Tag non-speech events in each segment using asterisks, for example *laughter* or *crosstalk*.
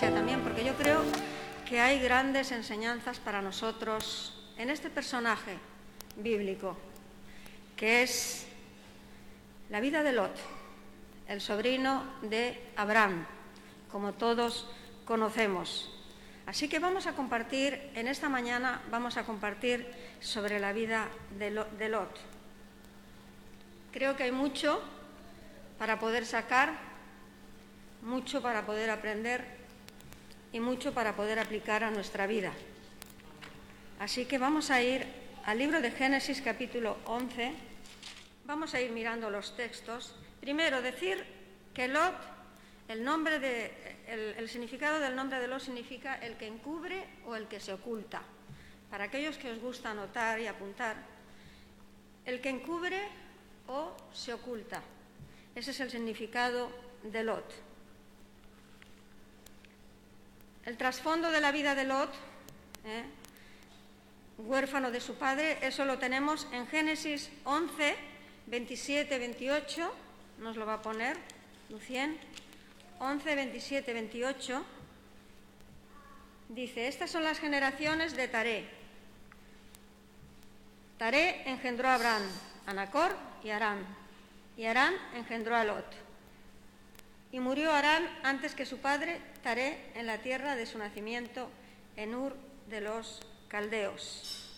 también, porque yo creo que hay grandes enseñanzas para nosotros en este personaje bíblico, que es la vida de Lot, el sobrino de Abraham, como todos conocemos. Así que vamos a compartir, en esta mañana vamos a compartir sobre la vida de Lot. Creo que hay mucho para poder sacar, mucho para poder aprender y mucho para poder aplicar a nuestra vida. Así que vamos a ir al libro de Génesis capítulo 11. Vamos a ir mirando los textos. Primero, decir que Lot, el, nombre de, el, significado del nombre de Lot significa el que encubre o el que se oculta. Para aquellos que os gusta anotar y apuntar, el que encubre o se oculta. Ese es el significado de Lot. El trasfondo de la vida de Lot, ¿eh? huérfano de su padre, eso lo tenemos en Génesis 11, 27, 28, nos lo va a poner Lucien, 11, 27, 28, dice, estas son las generaciones de Taré. Taré engendró a Abraham, a Nacor y Arán, y Arán engendró a Lot. Y murió Arán antes que su padre, Taré, en la tierra de su nacimiento, en Ur de los caldeos.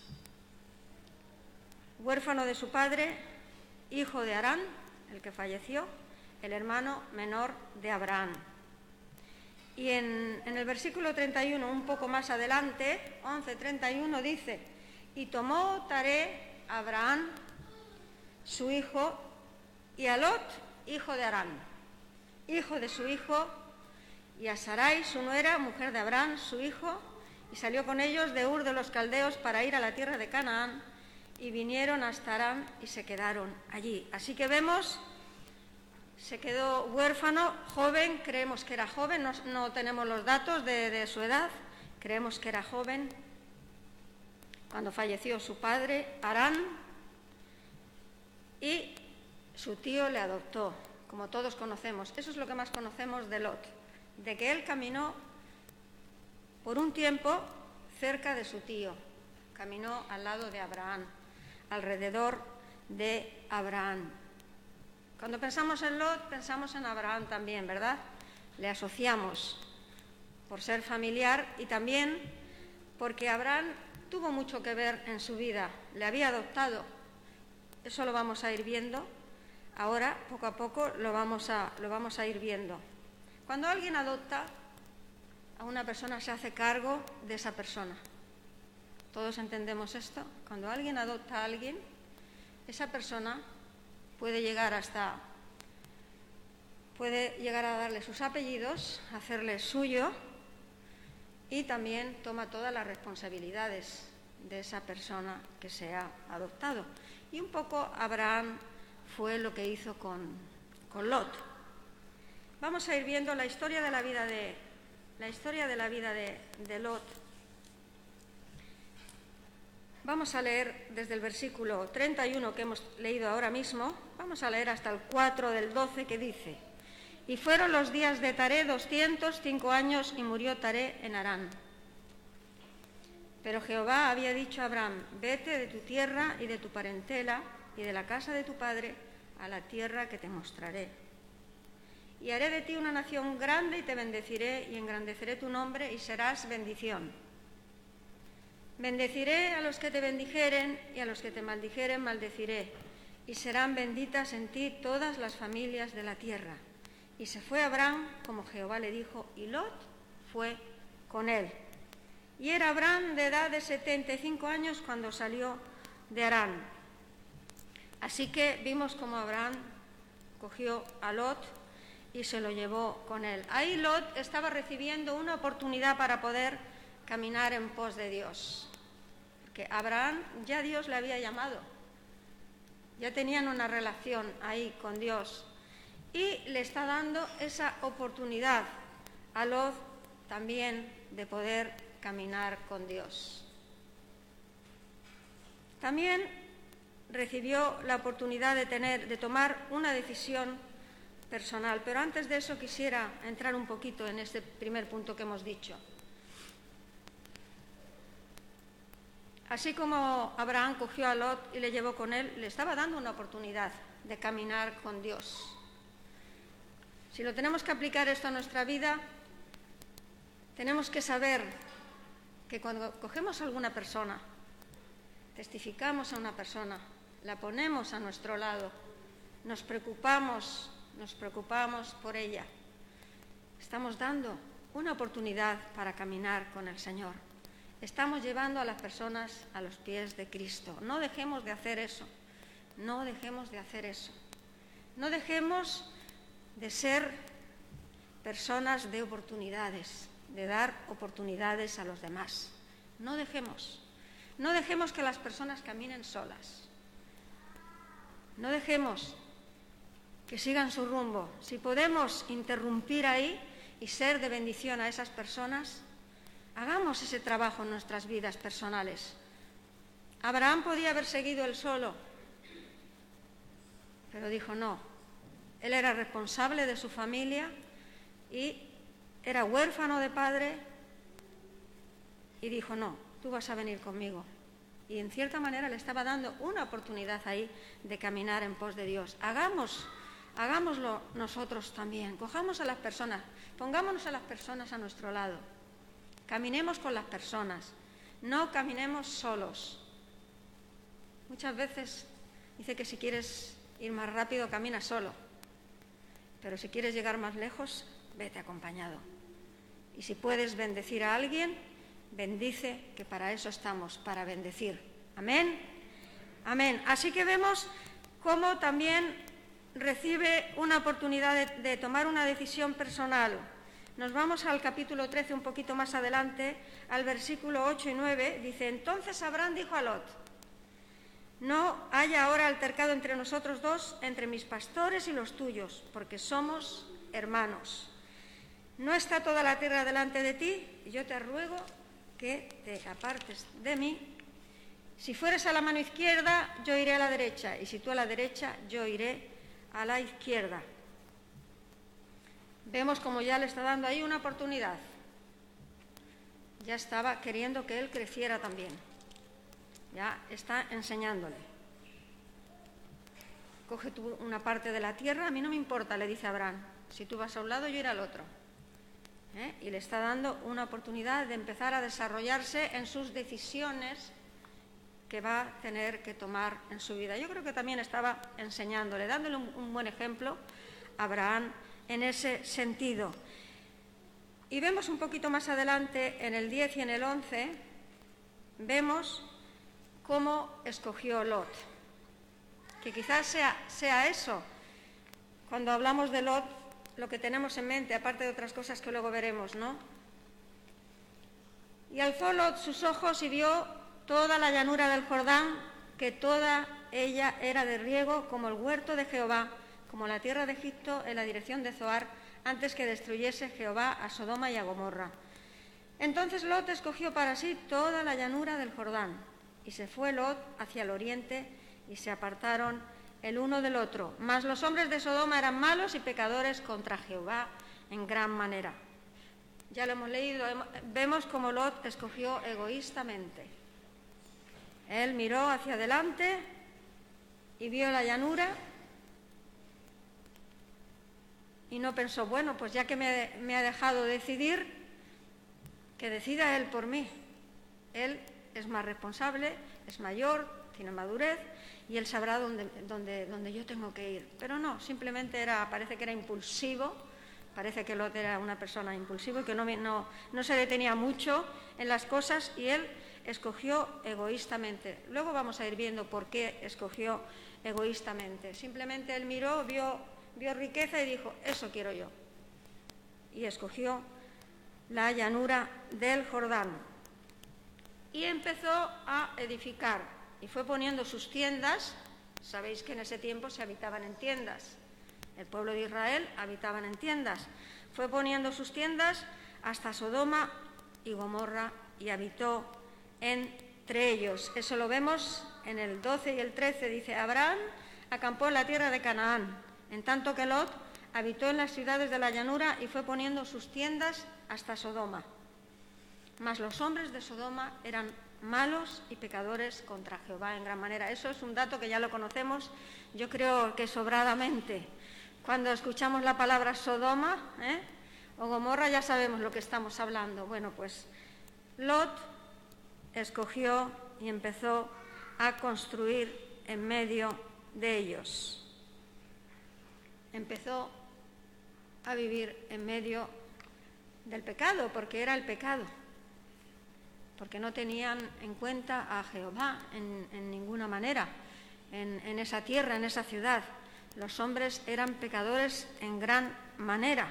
Huérfano de su padre, hijo de Arán, el que falleció, el hermano menor de Abraham. Y en, el versículo 31, un poco más adelante, 11.31, dice, y tomó Taré Abraham, su hijo, y a Lot, hijo de Arán, hijo de su hijo, y a Sarai, su nuera, mujer de Abraham, su hijo, y salió con ellos de Ur de los Caldeos para ir a la tierra de Canaán y vinieron hasta Arán y se quedaron allí. Así que vemos, se quedó huérfano, joven, creemos que era joven, no, tenemos los datos de, de su edad, creemos que era joven cuando falleció su padre, Arán, y su tío le adoptó, como todos conocemos. Eso es lo que más conocemos de Lot, de que él caminó por un tiempo cerca de su tío, caminó al lado de Abraham, alrededor de Abraham. Cuando pensamos en Lot, pensamos en Abraham también, ¿verdad? Le asociamos por ser familiar y también porque Abraham tuvo mucho que ver en su vida, le había adoptado. Eso lo vamos a ir viendo. Ahora, poco a poco, lo vamos a, ir viendo. Cuando alguien adopta, a una persona se hace cargo de esa persona. ¿Todos entendemos esto? Cuando alguien adopta a alguien, esa persona puede llegar hasta puede llegar a darle sus apellidos, hacerle suyo y también toma todas las responsabilidades de esa persona que se ha adoptado. Y un poco Abraham fue lo que hizo con, Lot. Vamos a ir viendo la historia de la vida de, la historia de la vida de, Lot. Vamos a leer desde el versículo 31 que hemos leído ahora mismo, vamos a leer hasta el 4 del 12 que dice, y fueron los días de Taré 205 años y murió Taré en Arán. Pero Jehová había dicho a Abraham, vete de tu tierra y de tu parentela y de la casa de tu padre a la tierra que te mostraré y haré de ti una nación grande y te bendeciré y engrandeceré tu nombre y serás bendición. Bendeciré a los que te bendijeren y a los que te maldijeren maldeciré, y serán benditas en ti todas las familias de la tierra. Y se fue Abraham como Jehová le dijo, y Lot fue con él. Y era Abraham de edad de 75 años cuando salió de Arán. Así que vimos como Abraham cogió a Lot y se lo llevó con él. Ahí Lot estaba recibiendo una oportunidad para poder caminar en pos de Dios. Porque Abraham ya Dios le había llamado, ya tenían una relación ahí con Dios y le está dando esa oportunidad a Lot también de poder caminar con Dios. También recibió la oportunidad de tener de tomar una decisión personal. Pero antes de eso quisiera entrar un poquito en este primer punto que hemos dicho. Así como Abraham cogió a Lot y le llevó con él, le estaba dando una oportunidad de caminar con Dios. Si lo tenemos que aplicar esto a nuestra vida, tenemos que saber que cuando cogemos a alguna persona, testificamos a una persona, la ponemos a nuestro lado, nos preocupamos, nos preocupamos por ella, estamos dando una oportunidad para caminar con el Señor. Estamos llevando a las personas a los pies de Cristo. No dejemos de hacer eso. No dejemos de hacer eso. No dejemos de ser personas de oportunidades, de dar oportunidades a los demás. No dejemos. No dejemos que las personas caminen solas. No dejemos que sigan su rumbo. Si podemos interrumpir ahí y ser de bendición a esas personas, hagamos ese trabajo en nuestras vidas personales. Abraham podía haber seguido él solo, pero dijo no. Él era responsable de su familia y era huérfano de padre y dijo no, tú vas a venir conmigo. Y en cierta manera le estaba dando una oportunidad ahí de caminar en pos de Dios. Hagamos, hagámoslo nosotros también. Cojamos a las personas, pongámonos a las personas a nuestro lado. Caminemos con las personas, no caminemos solos. Muchas veces dice que si quieres ir más rápido, camina solo. Pero si quieres llegar más lejos, vete acompañado. Y si puedes bendecir a alguien, bendice, que para eso estamos, para bendecir. Amén. Amén. Así que vemos cómo también recibe una oportunidad de, tomar una decisión personal. Nos vamos al capítulo 13 un poquito más adelante, al versículo 8 y 9. Dice, entonces Abraham dijo a Lot, no haya ahora altercado entre nosotros dos, entre mis pastores y los tuyos, porque somos hermanos. No está toda la tierra delante de ti, yo te ruego que te apartes de mí. Si fueres a la mano izquierda, yo iré a la derecha, y si tú a la derecha, yo iré a la izquierda. Vemos como ya le está dando ahí una oportunidad. Ya estaba queriendo que él creciera también. Ya está enseñándole. Coge tú una parte de la tierra, a mí no me importa, le dice Abraham. Si tú vas a un lado, yo iré al otro. ¿Eh? y le está dando una oportunidad de empezar a desarrollarse en sus decisiones que va a tener que tomar en su vida. Yo creo que también estaba enseñándole, dándole un, buen ejemplo a Abraham en ese sentido. Y vemos un poquito más adelante, en el 10 y en el 11, vemos cómo escogió Lot. Que quizás sea eso, cuando hablamos de Lot, lo que tenemos en mente, aparte de otras cosas que luego veremos, ¿no? Y alzó Lot sus ojos y vio toda la llanura del Jordán, que toda ella era de riego como el huerto de Jehová, como la tierra de Egipto en la dirección de Zoar, antes que destruyese Jehová a Sodoma y a Gomorra. Entonces Lot escogió para sí toda la llanura del Jordán, y se fue Lot hacia el oriente, y se apartaron el uno del otro. Mas los hombres de Sodoma eran malos y pecadores contra Jehová en gran manera. Ya lo hemos leído, vemos cómo Lot escogió egoístamente. Él miró hacia adelante y vio la llanura y no pensó, bueno, pues ya que me, me ha dejado decidir, que decida él por mí. Él es más responsable, es mayor, tiene madurez y él sabrá dónde, dónde, dónde, yo tengo que ir. Pero no, simplemente era, parece que era impulsivo, parece que Lot era una persona impulsiva y que no, no, no se detenía mucho en las cosas y él escogió egoístamente. Luego vamos a ir viendo por qué escogió egoístamente. Simplemente él miró, vio, vio riqueza y dijo, eso quiero yo. Y escogió la llanura del Jordán. Y empezó a edificar y fue poniendo sus tiendas. Sabéis que en ese tiempo se habitaban en tiendas. El pueblo de Israel habitaban en tiendas. Fue poniendo sus tiendas hasta Sodoma y Gomorra y habitó entre ellos. Eso lo vemos en el 12 y el 13. Dice, Abraham acampó en la tierra de Canaán, en tanto que Lot habitó en las ciudades de la llanura y fue poniendo sus tiendas hasta Sodoma. Mas los hombres de Sodoma eran malos y pecadores contra Jehová en gran manera. Eso es un dato que ya lo conocemos, yo creo que sobradamente. Cuando escuchamos la palabra Sodoma ¿eh? o Gomorra ya sabemos lo que estamos hablando. Bueno, pues Lot escogió y empezó a construir en medio de ellos. Empezó a vivir en medio del pecado, porque era el pecado, porque no tenían en cuenta a Jehová en, ninguna manera, en, en esa tierra, en esa ciudad. Los hombres eran pecadores en gran manera.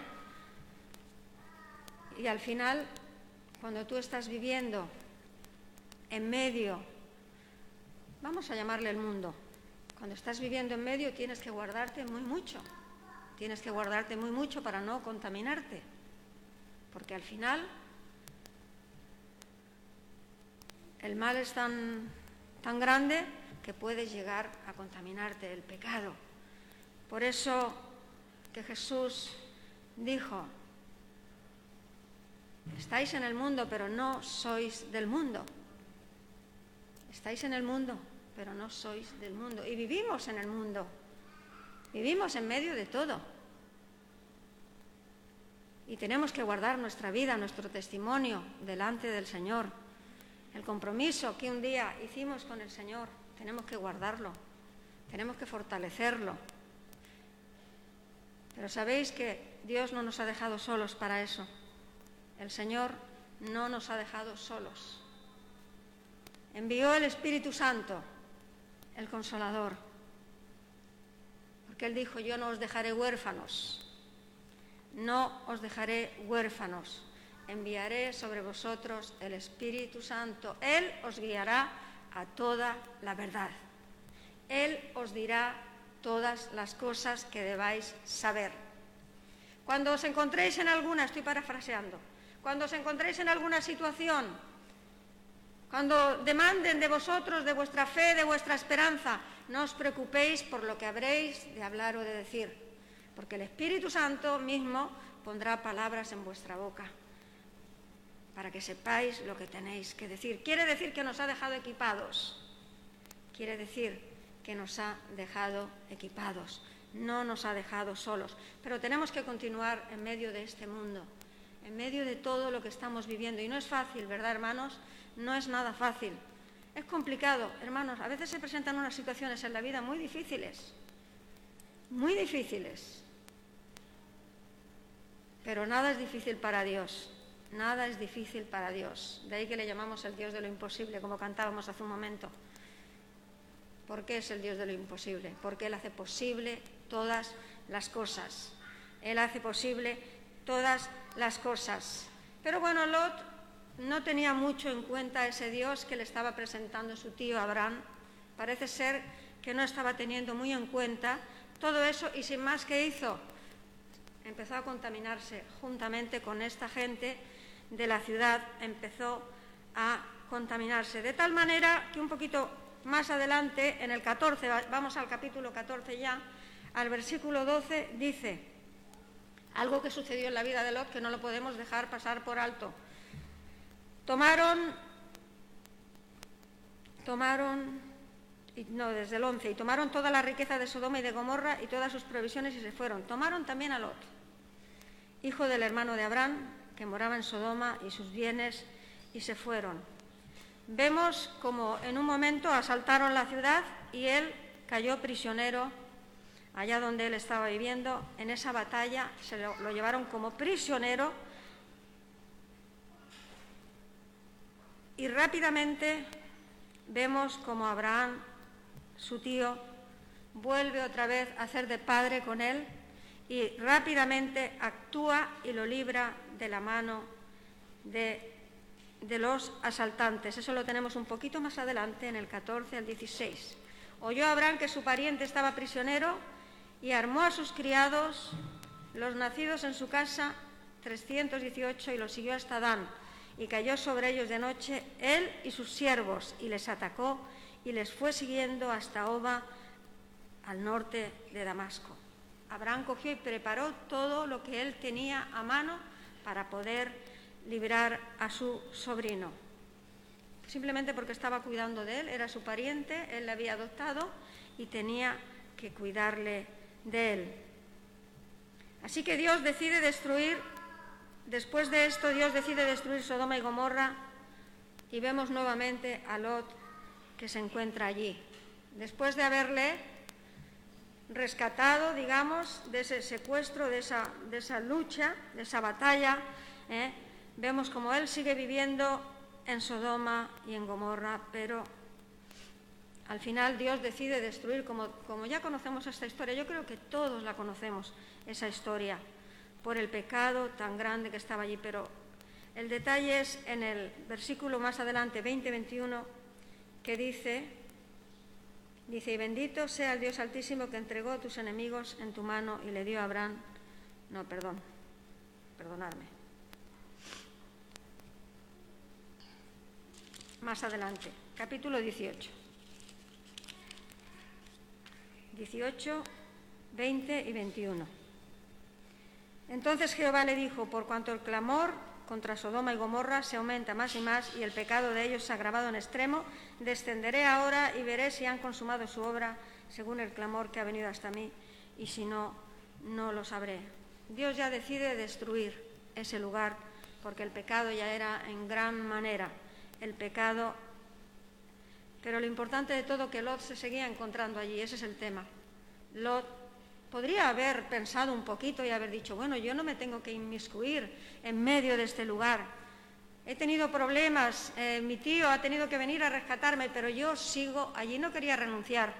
Y al final, cuando tú estás viviendo en medio, vamos a llamarle el mundo, cuando estás viviendo en medio tienes que guardarte muy mucho, tienes que guardarte muy mucho para no contaminarte, porque al final el mal es tan, tan grande que puedes llegar a contaminarte el pecado. Por eso que Jesús dijo, estáis en el mundo, pero no sois del mundo. Estáis en el mundo, pero no sois del mundo. Y vivimos en el mundo. Vivimos en medio de todo. Y tenemos que guardar nuestra vida, nuestro testimonio delante del Señor. El compromiso que un día hicimos con el Señor, tenemos que guardarlo, tenemos que fortalecerlo. Pero sabéis que Dios no nos ha dejado solos para eso. El Señor no nos ha dejado solos. Envió el Espíritu Santo el consolador. Porque Él dijo, yo no os dejaré huérfanos, no os dejaré huérfanos, enviaré sobre vosotros el Espíritu Santo. Él os guiará a toda la verdad. Él os dirá todas las cosas que debáis saber. Cuando os encontréis en alguna, estoy parafraseando, cuando os encontréis en alguna situación cuando demanden de vosotros, de vuestra fe, de vuestra esperanza, no os preocupéis por lo que habréis de hablar o de decir, porque el Espíritu Santo mismo pondrá palabras en vuestra boca para que sepáis lo que tenéis que decir. Quiere decir que nos ha dejado equipados. Quiere decir que nos ha dejado equipados. No nos ha dejado solos. Pero tenemos que continuar en medio de este mundo, en medio de todo lo que estamos viviendo. Y no es fácil, ¿verdad, hermanos? no es nada fácil. Es complicado, hermanos. A veces se presentan unas situaciones en la vida muy difíciles, muy difíciles. Pero nada es difícil para Dios. Nada es difícil para Dios. De ahí que le llamamos el Dios de lo imposible, como cantábamos hace un momento. ¿Por qué es el Dios de lo imposible? Porque Él hace posible todas las cosas. Él hace posible todas las cosas. Pero bueno, Lot no tenía mucho en cuenta ese Dios que le estaba presentando su tío Abraham. Parece ser que no estaba teniendo muy en cuenta todo eso y sin más que hizo, empezó a contaminarse juntamente con esta gente de la ciudad, empezó a contaminarse. De tal manera que un poquito más adelante, en el 14, vamos al capítulo 14 ya, al versículo 12, dice algo que sucedió en la vida de Lot que no lo podemos dejar pasar por alto. Tomaron, tomaron, no, desde el 11, y tomaron toda la riqueza de Sodoma y de Gomorra y todas sus provisiones y se fueron. Tomaron también a Lot, hijo del hermano de Abraham, que moraba en Sodoma, y sus bienes, y se fueron. Vemos como en un momento asaltaron la ciudad y él cayó prisionero allá donde él estaba viviendo. En esa batalla se lo, llevaron como prisionero Y rápidamente vemos como Abraham, su tío, vuelve otra vez a hacer de padre con él y rápidamente actúa y lo libra de la mano de, los asaltantes. Eso lo tenemos un poquito más adelante, en el 14 al 16. Oyó Abraham que su pariente estaba prisionero y armó a sus criados, los nacidos en su casa, 318, y los siguió hasta Dan y cayó sobre ellos de noche él y sus siervos, y les atacó y les fue siguiendo hasta Oba, al norte de Damasco. Abraham cogió y preparó todo lo que él tenía a mano para poder librar a su sobrino. Simplemente porque estaba cuidando de él, era su pariente, él le había adoptado y tenía que cuidarle de él. Así que Dios decide destruir, después de esto Dios decide destruir Sodoma y Gomorra y vemos nuevamente a Lot que se encuentra allí. Después de haberle rescatado, digamos, de ese secuestro, de esa, lucha, de esa batalla, ¿eh? vemos como él sigue viviendo en Sodoma y en Gomorra, pero al final Dios decide destruir, como, como ya conocemos esta historia, yo creo que todos la conocemos, esa historia, por el pecado tan grande que estaba allí, pero el detalle es en el versículo más adelante, 20-21, que dice, dice, y bendito sea el Dios altísimo que entregó a tus enemigos en tu mano y le dio a Abraham, no, perdón, perdonadme. Más adelante, capítulo 18. 18, 20 y 21. Entonces Jehová le dijo, por cuanto el clamor contra Sodoma y Gomorra se aumenta más y más y el pecado de ellos se ha agravado en extremo, descenderé ahora y veré si han consumado su obra según el clamor que ha venido hasta mí y si no, no lo sabré. Dios ya decide destruir ese lugar porque el pecado ya era en gran manera. El pecado pero lo importante de todo que Lot se seguía encontrando allí, ese es el tema. Lot podría haber pensado un poquito y haber dicho, bueno, yo no me tengo que inmiscuir en medio de este lugar. He tenido problemas, eh, mi tío ha tenido que venir a rescatarme, pero yo sigo allí, no quería renunciar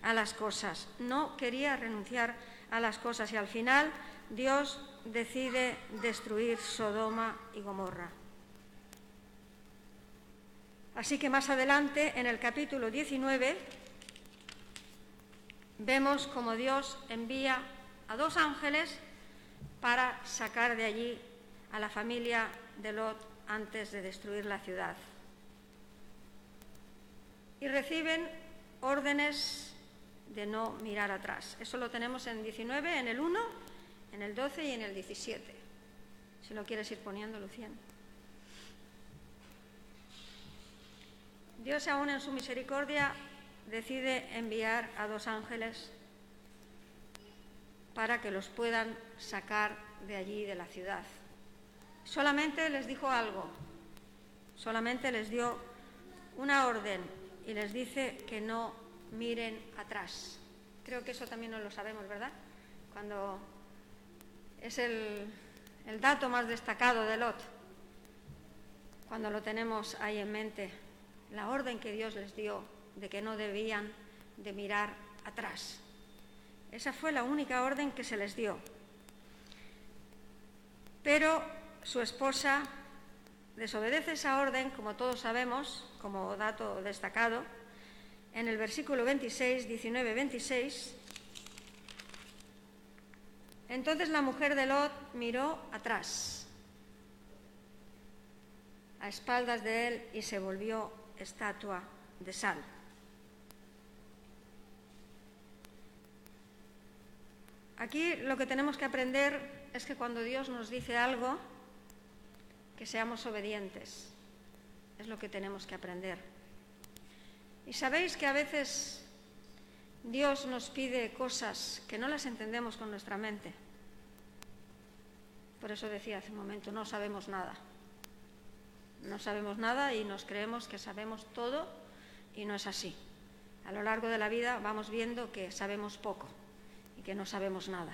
a las cosas, no quería renunciar a las cosas y al final Dios decide destruir Sodoma y Gomorra. Así que más adelante, en el capítulo 19, vemos como Dios envía a dos ángeles para sacar de allí a la familia de Lot antes de destruir la ciudad. Y reciben órdenes de no mirar atrás. Eso lo tenemos en 19, en el 1, en el 12 y en el 17. Si lo quieres ir poniendo, Luciano. Dios aún en su misericordia decide enviar a dos ángeles para que los puedan sacar de allí, de la ciudad. Solamente les dijo algo, solamente les dio una orden y les dice que no miren atrás. Creo que eso también no lo sabemos, ¿verdad? Cuando es el, el dato más destacado de Lot, cuando lo tenemos ahí en mente la orden que Dios les dio de que no debían de mirar atrás. Esa fue la única orden que se les dio. Pero su esposa desobedece esa orden, como todos sabemos, como dato destacado, en el versículo 26, 19, 26. Entonces la mujer de Lot miró atrás, a espaldas de él, y se volvió estatua de sal. Aquí lo que tenemos que aprender es que cuando Dios nos dice algo, que seamos obedientes. Es lo que tenemos que aprender. Y sabéis que a veces Dios nos pide cosas que no las entendemos con nuestra mente. Por eso decía hace un momento, no sabemos nada no sabemos nada y nos creemos que sabemos todo y no es así. A lo largo de la vida vamos viendo que sabemos poco que no sabemos nada.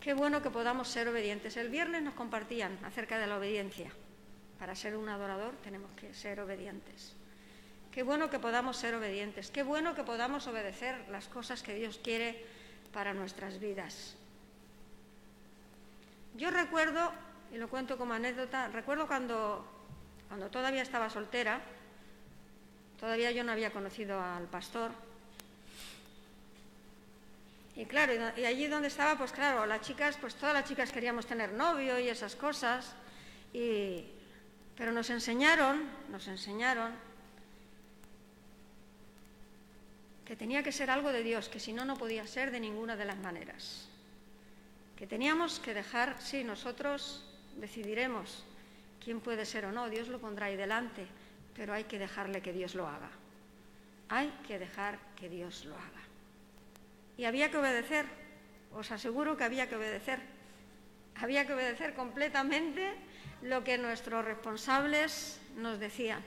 Qué bueno que podamos ser obedientes. El viernes nos compartían acerca de la obediencia. Para ser un adorador tenemos que ser obedientes. Qué bueno que podamos ser obedientes. Qué bueno que podamos obedecer las cosas que Dios quiere para nuestras vidas. Yo recuerdo y lo cuento como anécdota. Recuerdo cuando, cuando todavía estaba soltera, todavía yo no había conocido al pastor. Y claro, y allí donde estaba, pues claro, las chicas, pues todas las chicas queríamos tener novio y esas cosas. Y, pero nos enseñaron, nos enseñaron que tenía que ser algo de Dios, que si no, no podía ser de ninguna de las maneras. Que teníamos que dejar, sí, nosotros decidiremos quién puede ser o no, Dios lo pondrá ahí delante, pero hay que dejarle que Dios lo haga. Hay que dejar que Dios lo haga. Y había que obedecer, os aseguro que había que obedecer. Había que obedecer completamente lo que nuestros responsables nos decían.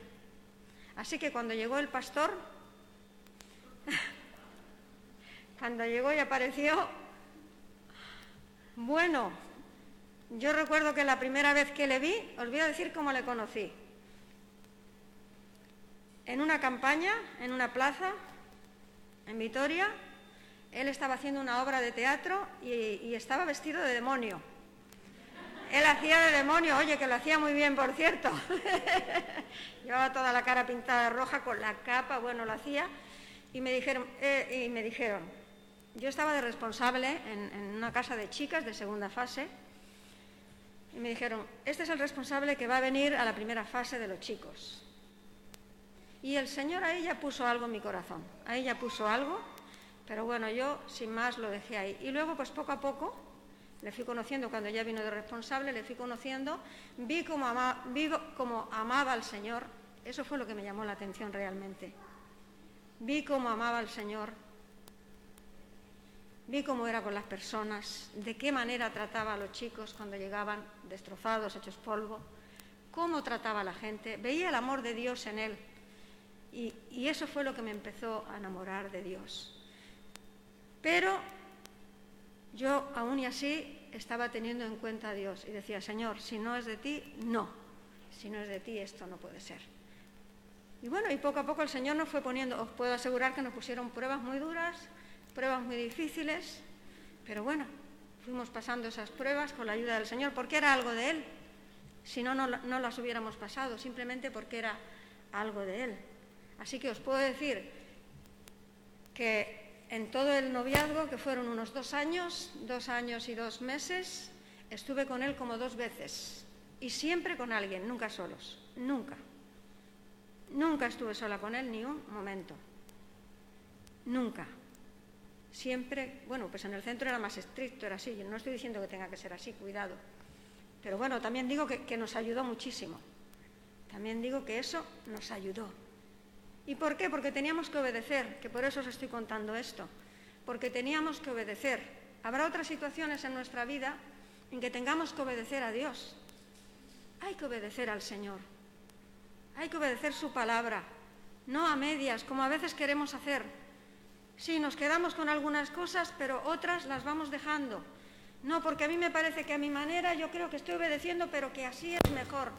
Así que cuando llegó el pastor, *laughs* cuando llegó y apareció, bueno, yo recuerdo que la primera vez que le vi, os voy a decir cómo le conocí. En una campaña, en una plaza, en Vitoria, él estaba haciendo una obra de teatro y, estaba vestido de demonio. Él hacía de demonio, oye, que lo hacía muy bien, por cierto. *laughs* Llevaba toda la cara pintada roja con la capa, bueno, lo hacía. Y me dijeron, eh, y me dijeron yo estaba de responsable en, en una casa de chicas de segunda fase. Y me dijeron, este es el responsable que va a venir a la primera fase de los chicos. Y el Señor a ella puso algo en mi corazón. A ella puso algo, pero bueno, yo sin más lo dejé ahí. Y luego, pues poco a poco, le fui conociendo cuando ya vino de responsable, le fui conociendo, vi cómo amaba al Señor, eso fue lo que me llamó la atención realmente. Vi cómo amaba al Señor, vi cómo era con las personas, de qué manera trataba a los chicos cuando llegaban destrozados, hechos polvo, cómo trataba a la gente, veía el amor de Dios en él. Y eso fue lo que me empezó a enamorar de Dios. Pero yo aún y así estaba teniendo en cuenta a Dios y decía, Señor, si no es de ti, no. Si no es de ti, esto no puede ser. Y bueno, y poco a poco el Señor nos fue poniendo, os puedo asegurar que nos pusieron pruebas muy duras, pruebas muy difíciles, pero bueno, fuimos pasando esas pruebas con la ayuda del Señor, porque era algo de Él. Si no, no, no las hubiéramos pasado, simplemente porque era algo de Él. Así que os puedo decir que en todo el noviazgo, que fueron unos dos años, dos años y dos meses, estuve con él como dos veces. Y siempre con alguien, nunca solos, nunca. Nunca estuve sola con él ni un momento. Nunca. Siempre, bueno, pues en el centro era más estricto, era así. Yo no estoy diciendo que tenga que ser así, cuidado. Pero bueno, también digo que, que nos ayudó muchísimo. También digo que eso nos ayudó. ¿Y por qué? Porque teníamos que obedecer, que por eso os estoy contando esto, porque teníamos que obedecer. Habrá otras situaciones en nuestra vida en que tengamos que obedecer a Dios. Hay que obedecer al Señor. Hay que obedecer su palabra, no a medias, como a veces queremos hacer. Sí, nos quedamos con algunas cosas, pero otras las vamos dejando. No, porque a mí me parece que a mi manera yo creo que estoy obedeciendo, pero que así es mejor.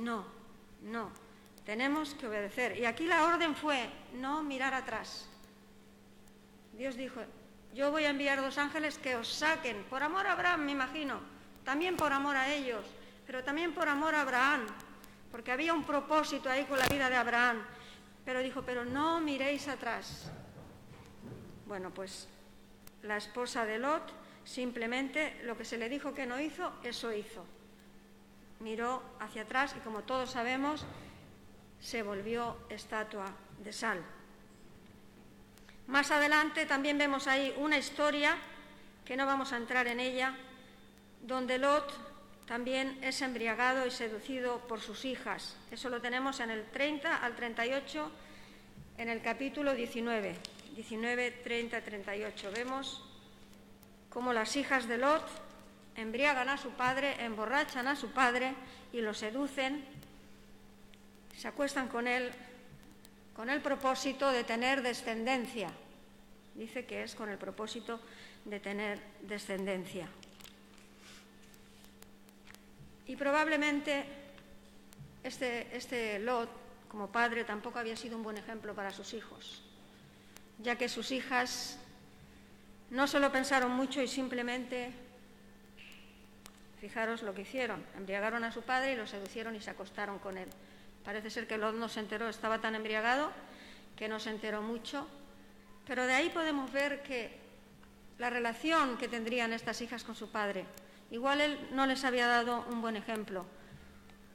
No, no. Tenemos que obedecer. Y aquí la orden fue no mirar atrás. Dios dijo, yo voy a enviar dos ángeles que os saquen, por amor a Abraham, me imagino, también por amor a ellos, pero también por amor a Abraham, porque había un propósito ahí con la vida de Abraham. Pero dijo, pero no miréis atrás. Bueno, pues la esposa de Lot simplemente lo que se le dijo que no hizo, eso hizo. Miró hacia atrás y como todos sabemos, se volvió estatua de sal. Más adelante también vemos ahí una historia, que no vamos a entrar en ella, donde Lot también es embriagado y seducido por sus hijas. Eso lo tenemos en el 30 al 38, en el capítulo 19. 19, 30, 38. Vemos cómo las hijas de Lot embriagan a su padre, emborrachan a su padre y lo seducen se acuestan con él con el propósito de tener descendencia. Dice que es con el propósito de tener descendencia. Y probablemente este, este Lot, como padre, tampoco había sido un buen ejemplo para sus hijos, ya que sus hijas no solo pensaron mucho y simplemente, fijaros lo que hicieron, embriagaron a su padre y lo seducieron y se acostaron con él. Parece ser que Lot no se enteró, estaba tan embriagado que no se enteró mucho. Pero de ahí podemos ver que la relación que tendrían estas hijas con su padre, igual él no les había dado un buen ejemplo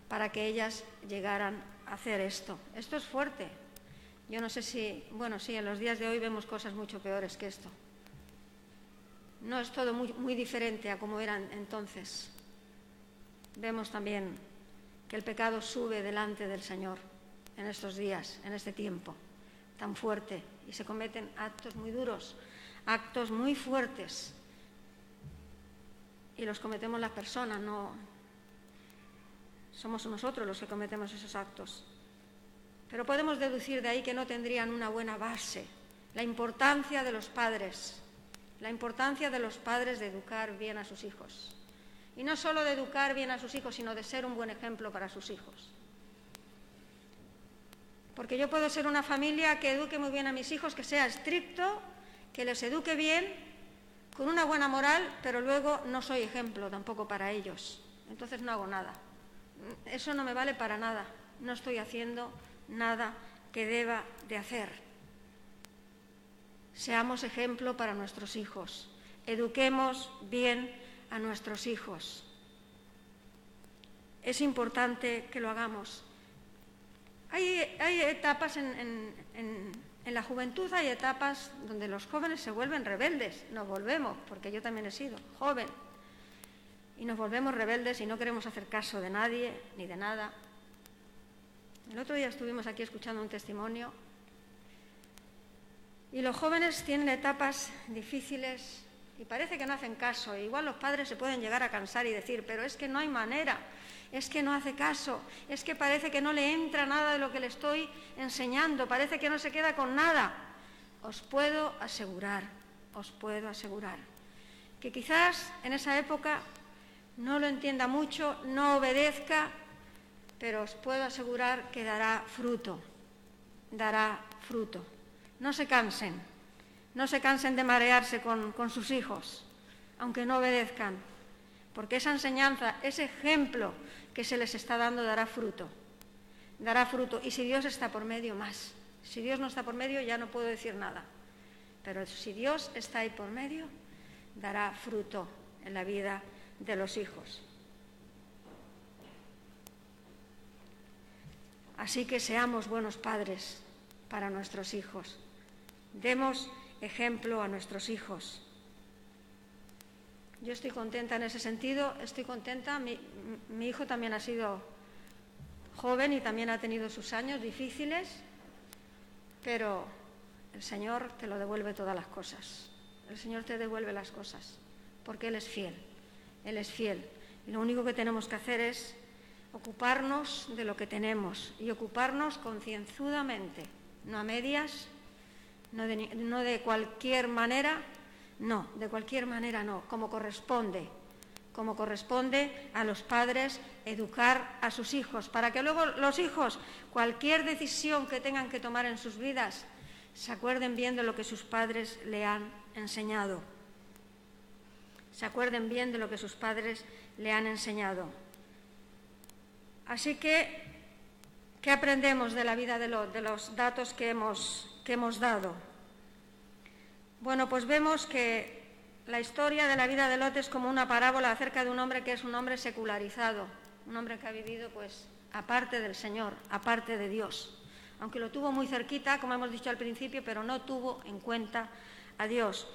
para que ellas llegaran a hacer esto. Esto es fuerte. Yo no sé si, bueno, sí, en los días de hoy vemos cosas mucho peores que esto. No es todo muy, muy diferente a como eran entonces. Vemos también que el pecado sube delante del Señor en estos días, en este tiempo tan fuerte, y se cometen actos muy duros, actos muy fuertes. Y los cometemos las personas, no somos nosotros los que cometemos esos actos. Pero podemos deducir de ahí que no tendrían una buena base. La importancia de los padres, la importancia de los padres de educar bien a sus hijos. Y no solo de educar bien a sus hijos, sino de ser un buen ejemplo para sus hijos. Porque yo puedo ser una familia que eduque muy bien a mis hijos, que sea estricto, que les eduque bien, con una buena moral, pero luego no soy ejemplo tampoco para ellos. Entonces no hago nada. Eso no me vale para nada. No estoy haciendo nada que deba de hacer. Seamos ejemplo para nuestros hijos. Eduquemos bien a nuestros hijos. Es importante que lo hagamos. Hay, etapas en, en, la juventud, hay etapas donde los jóvenes se vuelven rebeldes. Nos volvemos, porque yo también he sido joven. Y nos volvemos rebeldes y no queremos hacer caso de nadie ni de nada. El otro día estuvimos aquí escuchando un testimonio y los jóvenes tienen etapas difíciles y parece que no hacen caso. igual los padres se pueden llegar a cansar y decir, pero es que no hay manera, es que no hace caso, es que parece que no le entra nada de lo que le estoy enseñando, parece que no se queda con nada. Os puedo asegurar, os puedo asegurar, que quizás en esa época no lo entienda mucho, no obedezca, pero os puedo asegurar que dará fruto, dará fruto. No se cansen, no se cansen de marearse con, sus hijos, aunque no obedezcan, porque esa enseñanza, ese ejemplo que se les está dando dará fruto, dará fruto. Y si Dios está por medio, más. Si Dios no está por medio, ya no puedo decir nada. Pero si Dios está ahí por medio, dará fruto en la vida de los hijos. Así que seamos buenos padres para nuestros hijos. Demos ejemplo a nuestros hijos. Yo estoy contenta en ese sentido, estoy contenta. Mi, hijo también ha sido joven y también ha tenido sus años difíciles, pero el Señor te lo devuelve todas las cosas. El Señor te devuelve las cosas, porque Él es fiel. Él es fiel. Y lo único que tenemos que hacer es ocuparnos de lo que tenemos y ocuparnos concienzudamente, no a medias, no de, cualquier manera, no, de cualquier manera no, como corresponde, como corresponde a los padres educar a sus hijos, para que luego los hijos, cualquier decisión que tengan que tomar en sus vidas, se acuerden bien de lo que sus padres le han enseñado. Se acuerden bien de lo que sus padres le han enseñado. Así que, ¿qué aprendemos de la vida de Lot, de los datos que hemos, que hemos dado? Bueno, pues vemos que la historia de la vida de Lot es como una parábola acerca de un hombre que es un hombre secularizado, un hombre que ha vivido pues aparte del Señor, aparte de Dios. Aunque lo tuvo muy cerquita, como hemos dicho al principio, pero no tuvo en cuenta a Dios.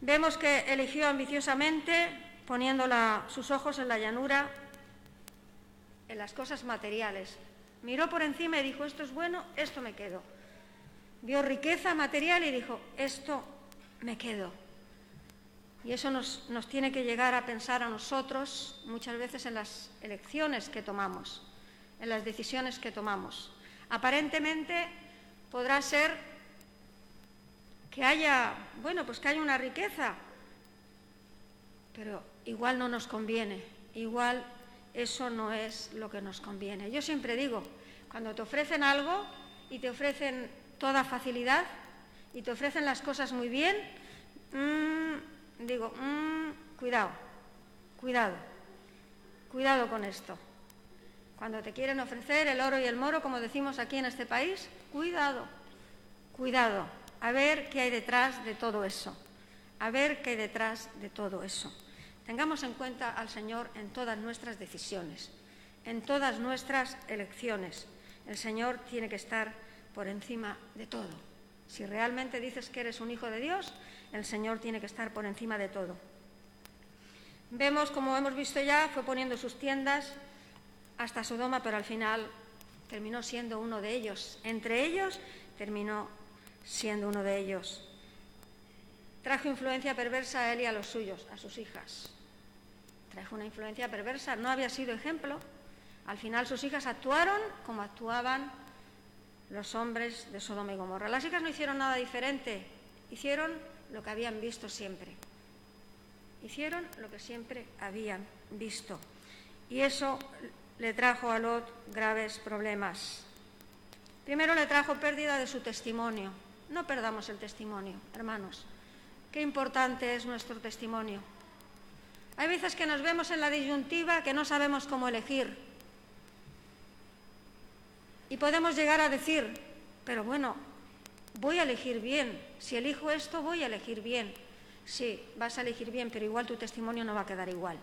Vemos que eligió ambiciosamente, poniendo sus ojos en la llanura en las cosas materiales. Miró por encima y dijo, esto es bueno, esto me quedo. Vio riqueza material y dijo, esto me quedo. Y eso nos, nos tiene que llegar a pensar a nosotros muchas veces en las elecciones que tomamos, en las decisiones que tomamos. Aparentemente podrá ser que haya, bueno, pues que haya una riqueza, pero igual no nos conviene, igual eso no es lo que nos conviene. Yo siempre digo, cuando te ofrecen algo y te ofrecen toda facilidad y te ofrecen las cosas muy bien, mm, digo, mm, cuidado, cuidado, cuidado con esto. Cuando te quieren ofrecer el oro y el moro, como decimos aquí en este país, cuidado, cuidado, a ver qué hay detrás de todo eso, a ver qué hay detrás de todo eso. Tengamos en cuenta al Señor en todas nuestras decisiones, en todas nuestras elecciones. El Señor tiene que estar por encima de todo. Si realmente dices que eres un hijo de Dios, el Señor tiene que estar por encima de todo. Vemos, como hemos visto ya, fue poniendo sus tiendas hasta Sodoma, pero al final terminó siendo uno de ellos. Entre ellos terminó siendo uno de ellos. Trajo influencia perversa a él y a los suyos, a sus hijas. Trajo una influencia perversa, no había sido ejemplo. Al final sus hijas actuaron como actuaban los hombres de Sodoma y Gomorra. Las hijas no hicieron nada diferente, hicieron lo que habían visto siempre. Hicieron lo que siempre habían visto. Y eso le trajo a Lot graves problemas. Primero le trajo pérdida de su testimonio. No perdamos el testimonio, hermanos. Qué importante es nuestro testimonio. Hay veces que nos vemos en la disyuntiva que no sabemos cómo elegir. Y podemos llegar a decir, pero bueno, voy a elegir bien. Si elijo esto, voy a elegir bien. Sí, vas a elegir bien, pero igual tu testimonio no va a quedar igual.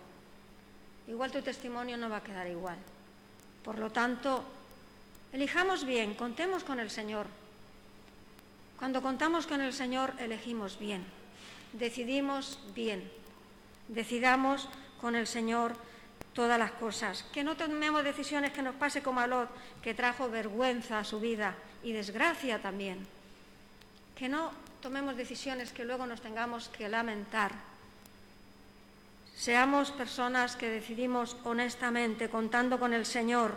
Igual tu testimonio no va a quedar igual. Por lo tanto, elijamos bien, contemos con el Señor. Cuando contamos con el Señor, elegimos bien, decidimos bien, decidamos con el Señor todas las cosas. Que no tomemos decisiones que nos pase como a Lot, que trajo vergüenza a su vida y desgracia también. Que no tomemos decisiones que luego nos tengamos que lamentar. Seamos personas que decidimos honestamente, contando con el Señor.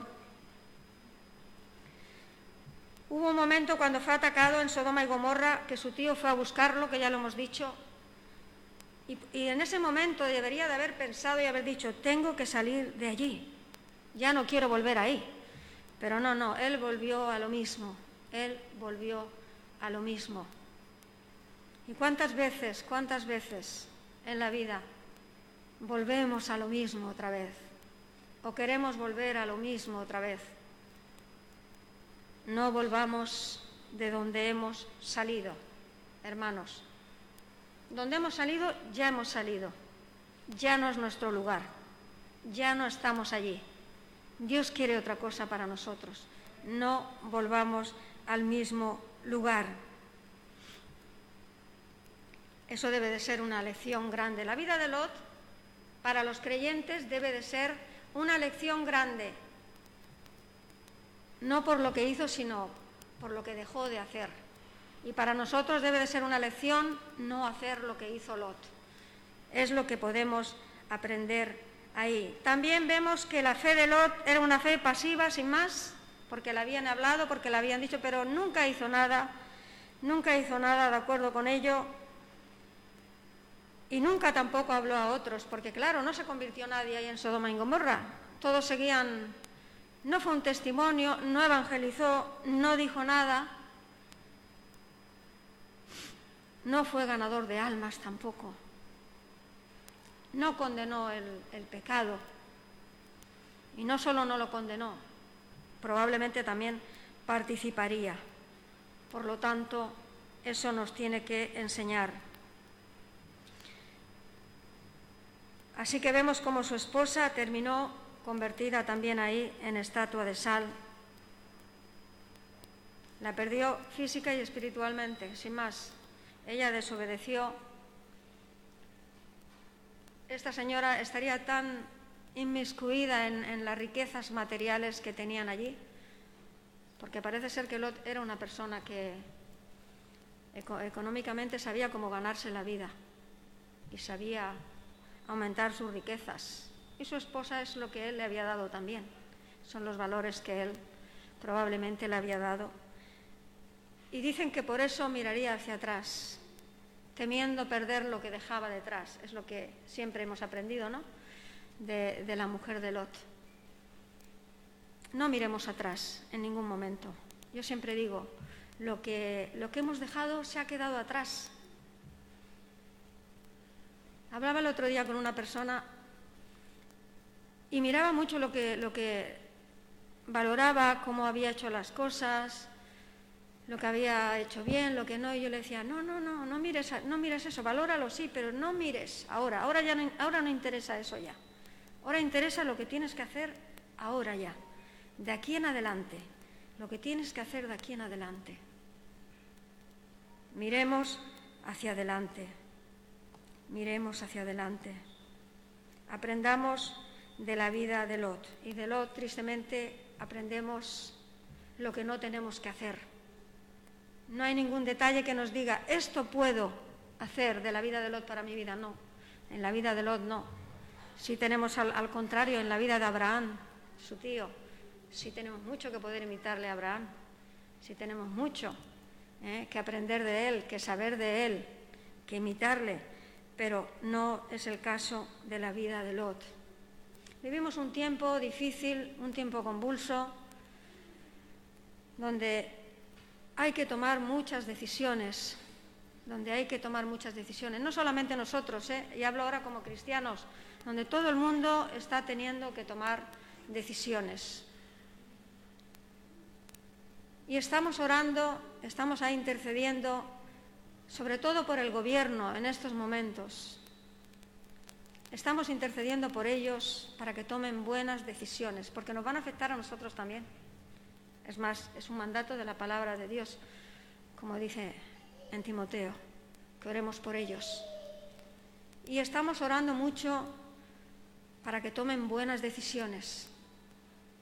Hubo un momento cuando fue atacado en Sodoma y Gomorra que su tío fue a buscarlo, que ya lo hemos dicho, y, en ese momento debería de haber pensado y haber dicho, tengo que salir de allí, ya no quiero volver ahí. Pero no, no, él volvió a lo mismo, él volvió a lo mismo. ¿Y cuántas veces, cuántas veces en la vida volvemos a lo mismo otra vez? ¿O queremos volver a lo mismo otra vez? No volvamos de donde hemos salido, hermanos. Donde hemos salido, ya hemos salido. Ya no es nuestro lugar. Ya no estamos allí. Dios quiere otra cosa para nosotros. No volvamos al mismo lugar. Eso debe de ser una lección grande. La vida de Lot, para los creyentes, debe de ser una lección grande. No por lo que hizo, sino por lo que dejó de hacer. Y para nosotros debe de ser una lección no hacer lo que hizo Lot. Es lo que podemos aprender ahí. También vemos que la fe de Lot era una fe pasiva, sin más, porque la habían hablado, porque la habían dicho, pero nunca hizo nada, nunca hizo nada de acuerdo con ello. Y nunca tampoco habló a otros, porque claro, no se convirtió nadie ahí en Sodoma y Gomorra. Todos seguían, no fue un testimonio, no evangelizó, no dijo nada. No fue ganador de almas tampoco. No condenó el, pecado. Y no solo no lo condenó, probablemente también participaría. Por lo tanto, eso nos tiene que enseñar. Así que vemos cómo su esposa terminó convertida también ahí en estatua de sal. La perdió física y espiritualmente, sin más. Ella desobedeció. Esta señora estaría tan inmiscuida en, las riquezas materiales que tenían allí, porque parece ser que Lot era una persona que económicamente sabía cómo ganarse la vida y sabía aumentar sus riquezas. Y su esposa es lo que él le había dado también. Son los valores que él probablemente le había dado y dicen que por eso miraría hacia atrás, temiendo perder lo que dejaba detrás. Es lo que siempre hemos aprendido, ¿no? De, la mujer de Lot. No miremos atrás en ningún momento. Yo siempre digo, lo que, lo que hemos dejado se ha quedado atrás. Hablaba el otro día con una persona y miraba mucho lo que, lo que valoraba, cómo había hecho las cosas, lo que había hecho bien, lo que no, y yo le decía, no, no, no, no mires, no mires eso, valóralo sí, pero no mires ahora, ahora, ya no, ahora no interesa eso ya, ahora interesa lo que tienes que hacer ahora ya, de aquí en adelante, lo que tienes que hacer de aquí en adelante. Miremos hacia adelante, miremos hacia adelante. Aprendamos de la vida de Lot y de Lot tristemente aprendemos lo que no tenemos que hacer. No hay ningún detalle que nos diga, esto puedo hacer de la vida de Lot para mi vida, no. En la vida de Lot no. Si tenemos al, contrario, en la vida de Abraham, su tío, sí tenemos mucho que poder imitarle a Abraham, sí tenemos mucho ¿eh? que aprender de él, que saber de él, que imitarle, pero no es el caso de la vida de Lot. Vivimos un tiempo difícil, un tiempo convulso, donde hay que tomar muchas decisiones, donde hay que tomar muchas decisiones, no solamente nosotros, ¿eh? y hablo ahora como cristianos, donde todo el mundo está teniendo que tomar decisiones. Y estamos orando, estamos ahí intercediendo, sobre todo por el gobierno en estos momentos. Estamos intercediendo por ellos para que tomen buenas decisiones, porque nos van a afectar a nosotros también. Es más, es un mandato de la palabra de Dios, como dice en Timoteo, que oremos por ellos. Y estamos orando mucho para que tomen buenas decisiones,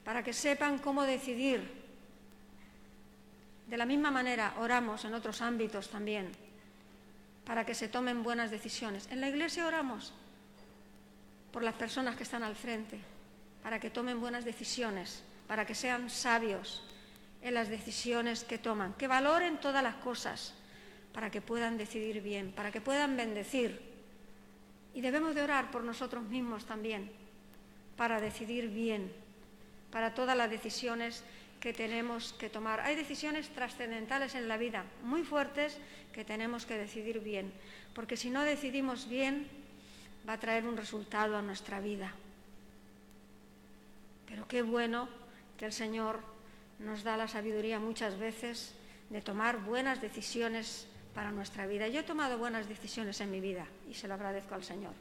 para que sepan cómo decidir de la misma manera oramos en otros ámbitos también para que se tomen buenas decisiones. En la iglesia oramos por las personas que están al frente, para que tomen buenas decisiones, para que sean sabios en las decisiones que toman, que valoren todas las cosas, para que puedan decidir bien, para que puedan bendecir. Y debemos de orar por nosotros mismos también, para decidir bien, para todas las decisiones que tenemos que tomar. Hay decisiones trascendentales en la vida, muy fuertes, que tenemos que decidir bien, porque si no decidimos bien, va a traer un resultado a nuestra vida. Pero qué bueno que el Señor nos da la sabiduría muchas veces de tomar buenas decisiones para nuestra vida. Yo he tomado buenas decisiones en mi vida y se lo agradezco al Señor.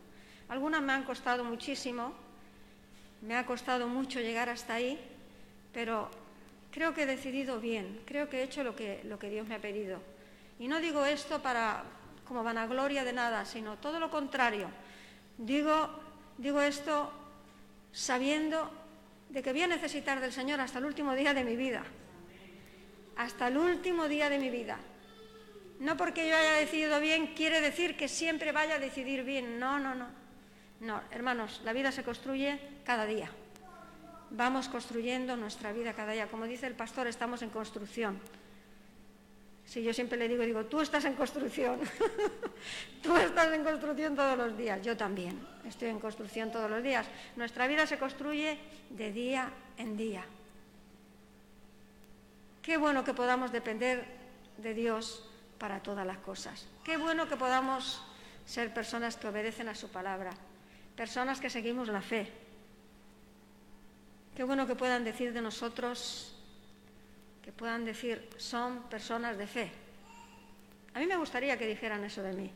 Algunas me han costado muchísimo, me ha costado mucho llegar hasta ahí, pero creo que he decidido bien, creo que he hecho lo que, lo que Dios me ha pedido. Y no digo esto para como vanagloria de nada, sino todo lo contrario. Digo, digo esto sabiendo de que voy a necesitar del Señor hasta el último día de mi vida. Hasta el último día de mi vida. No porque yo haya decidido bien quiere decir que siempre vaya a decidir bien. No, no, no. No, hermanos, la vida se construye cada día vamos construyendo nuestra vida cada día. Como dice el pastor, estamos en construcción. Si yo siempre le digo, digo, tú estás en construcción, *laughs* tú estás en construcción todos los días, yo también estoy en construcción todos los días. Nuestra vida se construye de día en día. Qué bueno que podamos depender de Dios para todas las cosas. Qué bueno que podamos ser personas que obedecen a su palabra, personas que seguimos la fe, Qué bueno que puedan decir de nosotros, que puedan decir, son personas de fe. A mí me gustaría que dijeran eso de mí.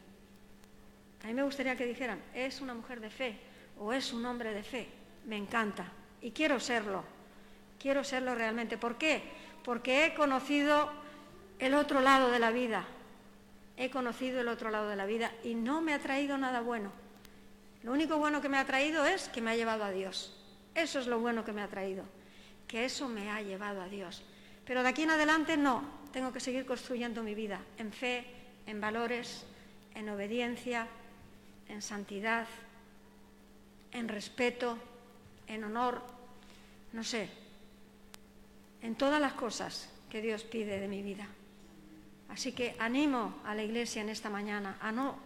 A mí me gustaría que dijeran, es una mujer de fe o es un hombre de fe. Me encanta y quiero serlo. Quiero serlo realmente. ¿Por qué? Porque he conocido el otro lado de la vida. He conocido el otro lado de la vida y no me ha traído nada bueno. Lo único bueno que me ha traído es que me ha llevado a Dios. Eso es lo bueno que me ha traído, que eso me ha llevado a Dios. Pero de aquí en adelante no, tengo que seguir construyendo mi vida en fe, en valores, en obediencia, en santidad, en respeto, en honor, no sé, en todas las cosas que Dios pide de mi vida. Así que animo a la Iglesia en esta mañana a no,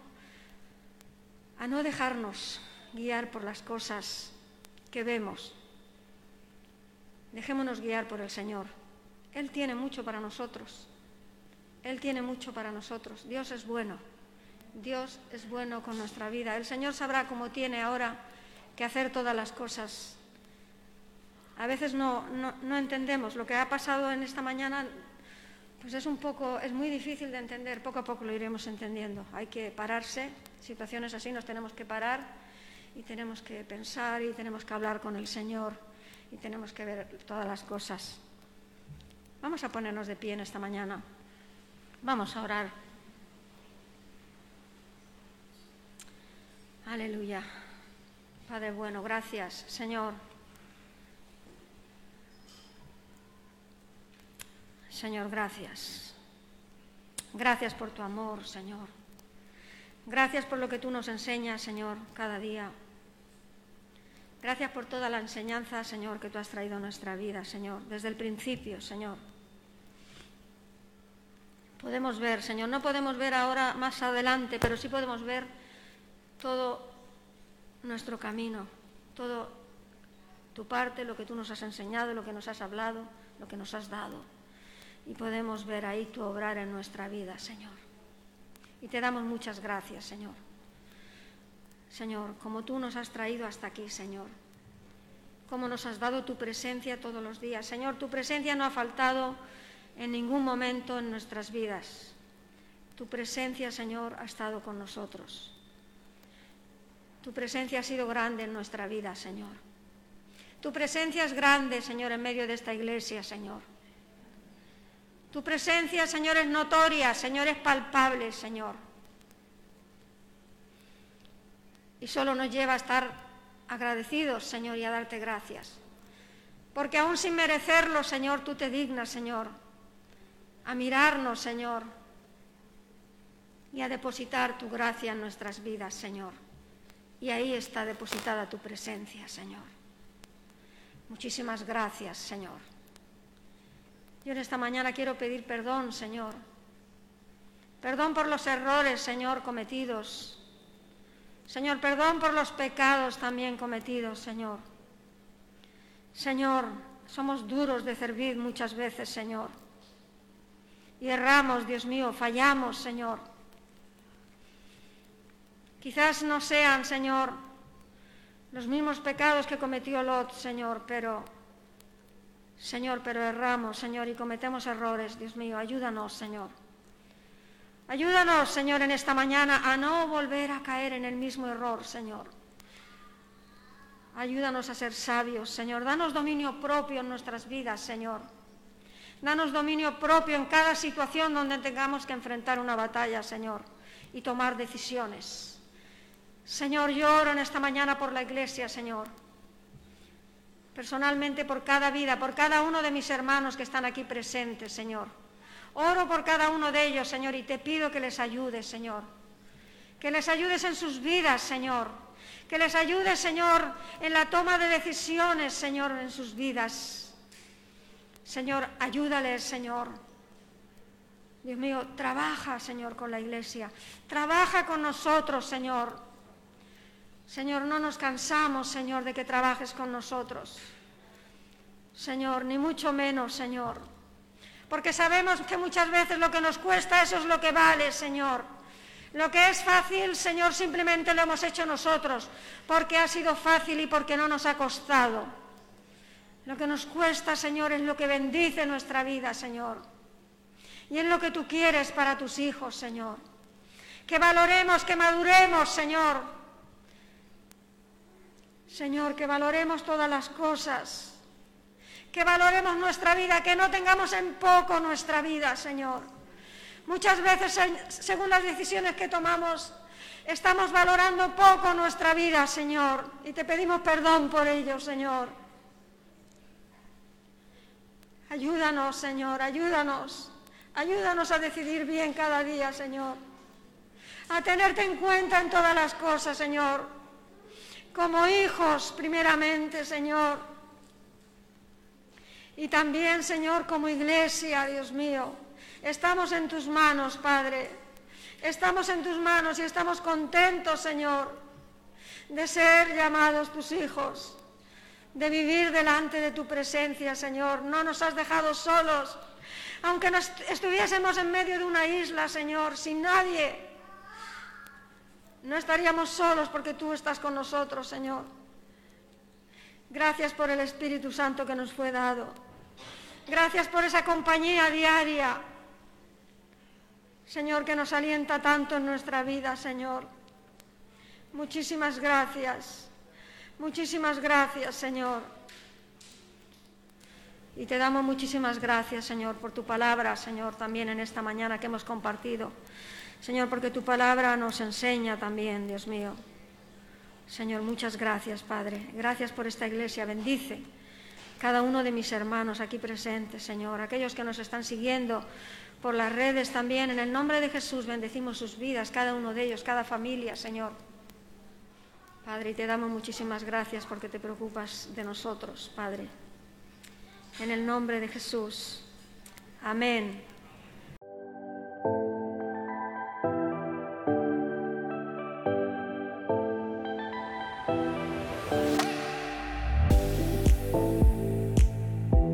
a no dejarnos guiar por las cosas que vemos. Dejémonos guiar por el Señor. Él tiene mucho para nosotros. Él tiene mucho para nosotros. Dios es bueno. Dios es bueno con nuestra vida. El Señor sabrá cómo tiene ahora que hacer todas las cosas. A veces no, no, entendemos lo que ha pasado en esta mañana, pues es un poco, es muy difícil de entender. Poco a poco lo iremos entendiendo. Hay que pararse. Situaciones así nos tenemos que parar y tenemos que pensar y tenemos que hablar con el Señor y tenemos que ver todas las cosas. Vamos a ponernos de pie en esta mañana. Vamos a orar. Aleluya. Padre bueno, gracias, Señor. Señor, gracias. Gracias por tu amor, Señor. Gracias por lo que tú nos enseñas, Señor, cada día. Gracias por toda la enseñanza, Señor, que tú has traído a nuestra vida, Señor, desde el principio, Señor. Podemos ver, Señor, no podemos ver ahora más adelante, pero sí podemos ver todo nuestro camino, todo tu parte, lo que tú nos has enseñado, lo que nos has hablado, lo que nos has dado. Y podemos ver ahí tu obrar en nuestra vida, Señor. Y te damos muchas gracias, Señor. Señor, como tú nos has traído hasta aquí, Señor. Como nos has dado tu presencia todos los días. Señor, tu presencia no ha faltado en ningún momento en nuestras vidas. Tu presencia, Señor, ha estado con nosotros. Tu presencia ha sido grande en nuestra vida, Señor. Tu presencia es grande, Señor, en medio de esta iglesia, Señor. Tu presencia, Señor, es notoria, Señor, es palpable, Señor. Y solo nos lleva a estar agradecidos, Señor, y a darte gracias. Porque aún sin merecerlo, Señor, tú te dignas, Señor, a mirarnos, Señor, y a depositar tu gracia en nuestras vidas, Señor. Y ahí está depositada tu presencia, Señor. Muchísimas gracias, Señor. Yo en esta mañana quiero pedir perdón, Señor. Perdón por los errores, Señor, cometidos. Señor, perdón por los pecados también cometidos, Señor. Señor, somos duros de servir muchas veces, Señor. Y erramos, Dios mío, fallamos, Señor. Quizás no sean, Señor, los mismos pecados que cometió Lot, Señor, pero Señor, pero erramos, Señor, y cometemos errores. Dios mío, ayúdanos, Señor. Ayúdanos, Señor, en esta mañana a no volver a caer en el mismo error, Señor. Ayúdanos a ser sabios, Señor. Danos dominio propio en nuestras vidas, Señor. Danos dominio propio en cada situación donde tengamos que enfrentar una batalla, Señor, y tomar decisiones. Señor, lloro en esta mañana por la iglesia, Señor personalmente por cada vida, por cada uno de mis hermanos que están aquí presentes, Señor. Oro por cada uno de ellos, Señor, y te pido que les ayudes, Señor. Que les ayudes en sus vidas, Señor. Que les ayudes, Señor, en la toma de decisiones, Señor, en sus vidas. Señor, ayúdales, Señor. Dios mío, trabaja, Señor, con la iglesia. Trabaja con nosotros, Señor. Señor, no nos cansamos, Señor, de que trabajes con nosotros. Señor, ni mucho menos, Señor. Porque sabemos que muchas veces lo que nos cuesta, eso es lo que vale, Señor. Lo que es fácil, Señor, simplemente lo hemos hecho nosotros, porque ha sido fácil y porque no nos ha costado. Lo que nos cuesta, Señor, es lo que bendice nuestra vida, Señor. Y es lo que tú quieres para tus hijos, Señor. Que valoremos, que maduremos, Señor Señor, que valoremos todas las cosas, que valoremos nuestra vida, que no tengamos en poco nuestra vida, Señor. Muchas veces, según las decisiones que tomamos, estamos valorando poco nuestra vida, Señor, y te pedimos perdón por ello, Señor. Ayúdanos, Señor, ayúdanos. Ayúdanos a decidir bien cada día, Señor. A tenerte en cuenta en todas las cosas, Señor como hijos primeramente, Señor. Y también, Señor, como iglesia, Dios mío. Estamos en tus manos, Padre. Estamos en tus manos y estamos contentos, Señor, de ser llamados tus hijos, de vivir delante de tu presencia, Señor. No nos has dejado solos. Aunque estuviésemos en medio de una isla, Señor, sin nadie, no estaríamos solos porque tú estás con nosotros, Señor. Gracias por el Espíritu Santo que nos fue dado. Gracias por esa compañía diaria. Señor, que nos alienta tanto en nuestra vida, Señor. Muchísimas gracias. Muchísimas gracias, Señor. Y te damos muchísimas gracias, Señor, por tu palabra, Señor, también en esta mañana que hemos compartido. Señor, porque tu palabra nos enseña también, Dios mío. Señor, muchas gracias, Padre. Gracias por esta iglesia. Bendice cada uno de mis hermanos aquí presentes, Señor, aquellos que nos están siguiendo por las redes también. En el nombre de Jesús bendecimos sus vidas, cada uno de ellos, cada familia, Señor. Padre, te damos muchísimas gracias porque te preocupas de nosotros, Padre. En el nombre de Jesús. Amén.